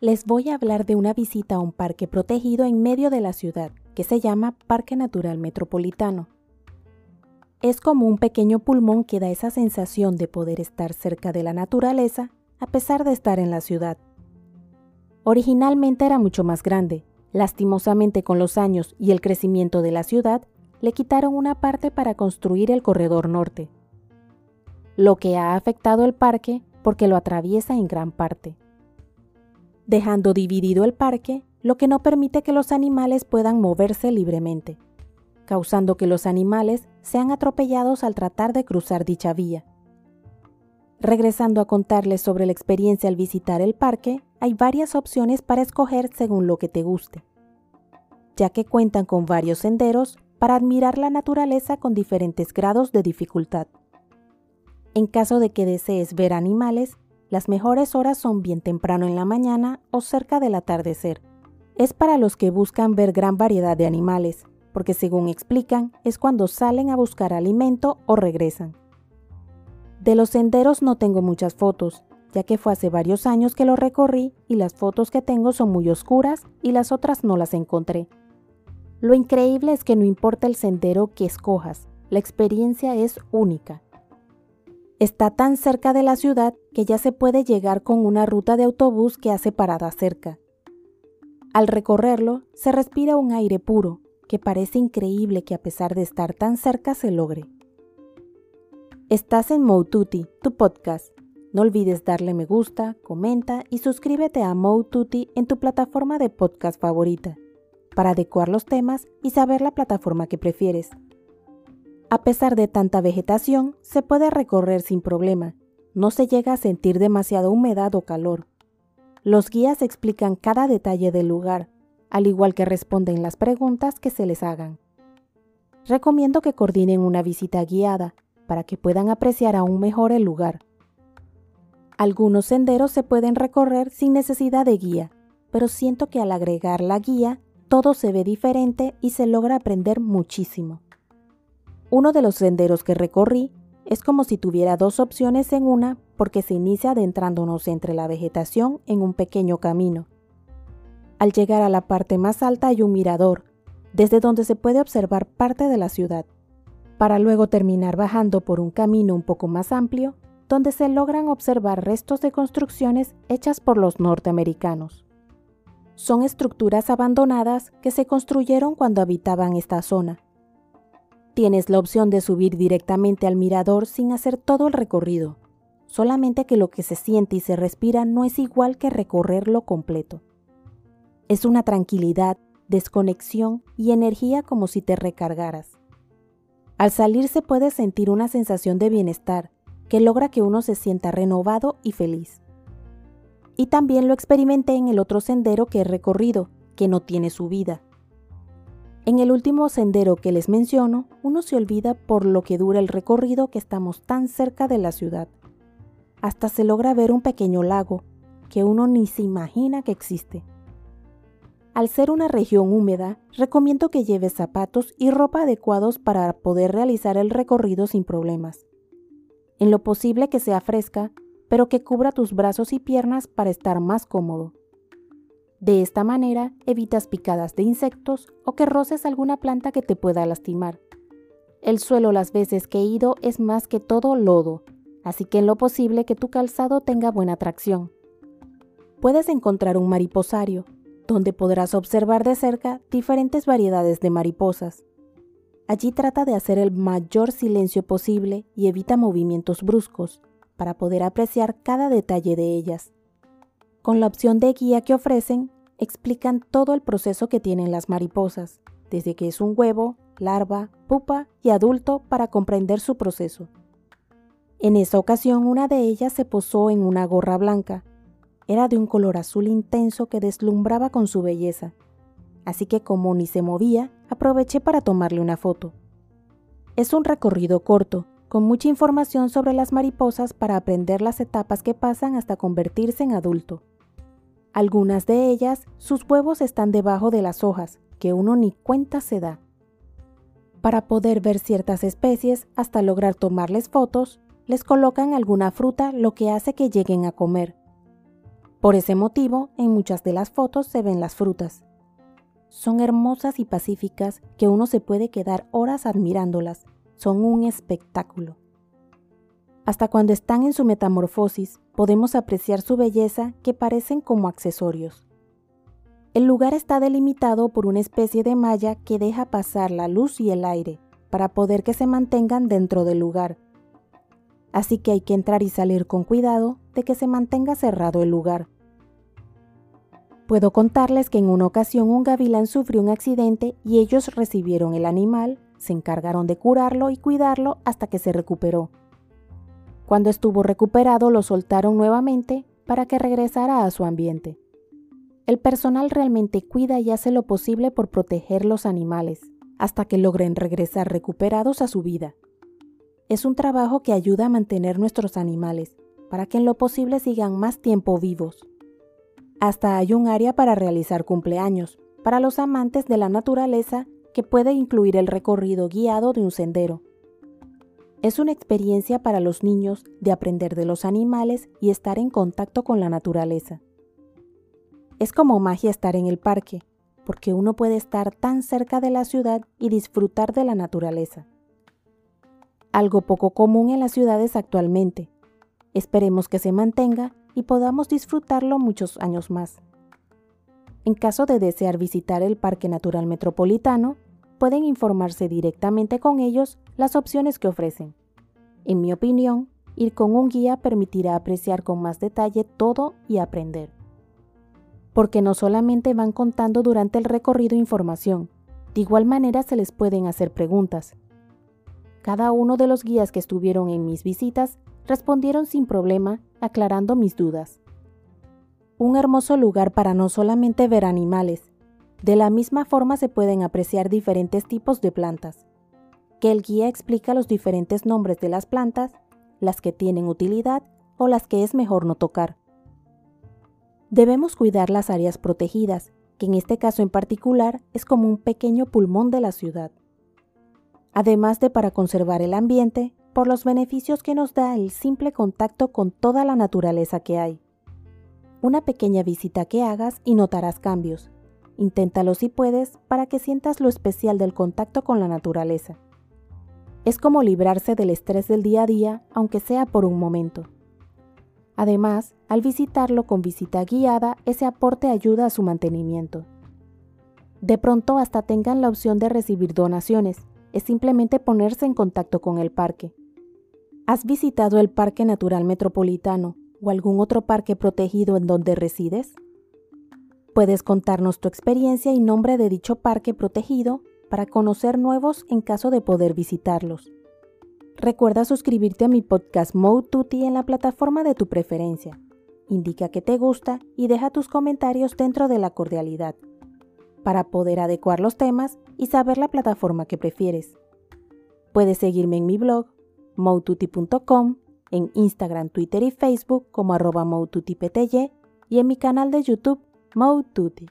les voy a hablar de una visita a un parque protegido en medio de la ciudad que se llama Parque Natural Metropolitano. Es como un pequeño pulmón que da esa sensación de poder estar cerca de la naturaleza a pesar de estar en la ciudad. Originalmente era mucho más grande, lastimosamente con los años y el crecimiento de la ciudad, le quitaron una parte para construir el corredor norte, lo que ha afectado el parque porque lo atraviesa en gran parte, dejando dividido el parque, lo que no permite que los animales puedan moverse libremente, causando que los animales sean atropellados al tratar de cruzar dicha vía. Regresando a contarles sobre la experiencia al visitar el parque, hay varias opciones para escoger según lo que te guste, ya que cuentan con varios senderos para admirar la naturaleza con diferentes grados de dificultad. En caso de que desees ver animales, las mejores horas son bien temprano en la mañana o cerca del atardecer. Es para los que buscan ver gran variedad de animales, porque según explican, es cuando salen a buscar alimento o regresan. De los senderos no tengo muchas fotos, ya que fue hace varios años que lo recorrí y las fotos que tengo son muy oscuras y las otras no las encontré. Lo increíble es que no importa el sendero que escojas, la experiencia es única. Está tan cerca de la ciudad que ya se puede llegar con una ruta de autobús que hace parada cerca. Al recorrerlo, se respira un aire puro, que parece increíble que a pesar de estar tan cerca se logre. Estás en Moututi, tu podcast. No olvides darle me gusta, comenta y suscríbete a Moututi en tu plataforma de podcast favorita para adecuar los temas y saber la plataforma que prefieres. A pesar de tanta vegetación, se puede recorrer sin problema. No se llega a sentir demasiada humedad o calor. Los guías explican cada detalle del lugar, al igual que responden las preguntas que se les hagan. Recomiendo que coordinen una visita guiada para que puedan apreciar aún mejor el lugar. Algunos senderos se pueden recorrer sin necesidad de guía, pero siento que al agregar la guía todo se ve diferente y se logra aprender muchísimo. Uno de los senderos que recorrí es como si tuviera dos opciones en una porque se inicia adentrándonos entre la vegetación en un pequeño camino. Al llegar a la parte más alta hay un mirador, desde donde se puede observar parte de la ciudad, para luego terminar bajando por un camino un poco más amplio, donde se logran observar restos de construcciones hechas por los norteamericanos son estructuras abandonadas que se construyeron cuando habitaban esta zona. Tienes la opción de subir directamente al mirador sin hacer todo el recorrido, solamente que lo que se siente y se respira no es igual que recorrerlo completo. Es una tranquilidad, desconexión y energía como si te recargaras. Al salir se puede sentir una sensación de bienestar que logra que uno se sienta renovado y feliz y también lo experimenté en el otro sendero que he recorrido, que no tiene subida. En el último sendero que les menciono, uno se olvida por lo que dura el recorrido que estamos tan cerca de la ciudad. Hasta se logra ver un pequeño lago, que uno ni se imagina que existe. Al ser una región húmeda, recomiendo que lleves zapatos y ropa adecuados para poder realizar el recorrido sin problemas. En lo posible que sea fresca, pero que cubra tus brazos y piernas para estar más cómodo. De esta manera evitas picadas de insectos o que roces alguna planta que te pueda lastimar. El suelo las veces que he ido es más que todo lodo, así que en lo posible que tu calzado tenga buena tracción. Puedes encontrar un mariposario, donde podrás observar de cerca diferentes variedades de mariposas. Allí trata de hacer el mayor silencio posible y evita movimientos bruscos, para poder apreciar cada detalle de ellas. Con la opción de guía que ofrecen, explican todo el proceso que tienen las mariposas, desde que es un huevo, larva, pupa y adulto para comprender su proceso. En esa ocasión una de ellas se posó en una gorra blanca. Era de un color azul intenso que deslumbraba con su belleza. Así que como ni se movía, aproveché para tomarle una foto. Es un recorrido corto, con mucha información sobre las mariposas para aprender las etapas que pasan hasta convertirse en adulto. Algunas de ellas, sus huevos están debajo de las hojas, que uno ni cuenta se da. Para poder ver ciertas especies hasta lograr tomarles fotos, les colocan alguna fruta lo que hace que lleguen a comer. Por ese motivo, en muchas de las fotos se ven las frutas. Son hermosas y pacíficas que uno se puede quedar horas admirándolas. Son un espectáculo. Hasta cuando están en su metamorfosis, podemos apreciar su belleza que parecen como accesorios. El lugar está delimitado por una especie de malla que deja pasar la luz y el aire para poder que se mantengan dentro del lugar. Así que hay que entrar y salir con cuidado de que se mantenga cerrado el lugar. Puedo contarles que en una ocasión un gavilán sufrió un accidente y ellos recibieron el animal, se encargaron de curarlo y cuidarlo hasta que se recuperó. Cuando estuvo recuperado lo soltaron nuevamente para que regresara a su ambiente. El personal realmente cuida y hace lo posible por proteger los animales, hasta que logren regresar recuperados a su vida. Es un trabajo que ayuda a mantener nuestros animales, para que en lo posible sigan más tiempo vivos. Hasta hay un área para realizar cumpleaños, para los amantes de la naturaleza, que puede incluir el recorrido guiado de un sendero, es una experiencia para los niños de aprender de los animales y estar en contacto con la naturaleza. Es como magia estar en el parque, porque uno puede estar tan cerca de la ciudad y disfrutar de la naturaleza. Algo poco común en las ciudades actualmente. Esperemos que se mantenga y podamos disfrutarlo muchos años más. En caso de desear visitar el Parque Natural Metropolitano, pueden informarse directamente con ellos las opciones que ofrecen. En mi opinión, ir con un guía permitirá apreciar con más detalle todo y aprender. Porque no solamente van contando durante el recorrido información, de igual manera se les pueden hacer preguntas. Cada uno de los guías que estuvieron en mis visitas respondieron sin problema, aclarando mis dudas. Un hermoso lugar para no solamente ver animales, de la misma forma se pueden apreciar diferentes tipos de plantas, que el guía explica los diferentes nombres de las plantas, las que tienen utilidad o las que es mejor no tocar. Debemos cuidar las áreas protegidas, que en este caso en particular es como un pequeño pulmón de la ciudad. Además de para conservar el ambiente, por los beneficios que nos da el simple contacto con toda la naturaleza que hay. Una pequeña visita que hagas y notarás cambios, Inténtalo si puedes para que sientas lo especial del contacto con la naturaleza. Es como librarse del estrés del día a día, aunque sea por un momento. Además, al visitarlo con visita guiada, ese aporte ayuda a su mantenimiento. De pronto hasta tengan la opción de recibir donaciones, es simplemente ponerse en contacto con el parque. ¿Has visitado el Parque Natural Metropolitano o algún otro parque protegido en donde resides? Puedes contarnos tu experiencia y nombre de dicho parque protegido para conocer nuevos en caso de poder visitarlos. Recuerda suscribirte a mi podcast Mode en la plataforma de tu preferencia. Indica que te gusta y deja tus comentarios dentro de la cordialidad para poder adecuar los temas y saber la plataforma que prefieres. Puedes seguirme en mi blog moututi.com, en Instagram, Twitter y Facebook como arroba y en mi canal de YouTube Mode Tutti.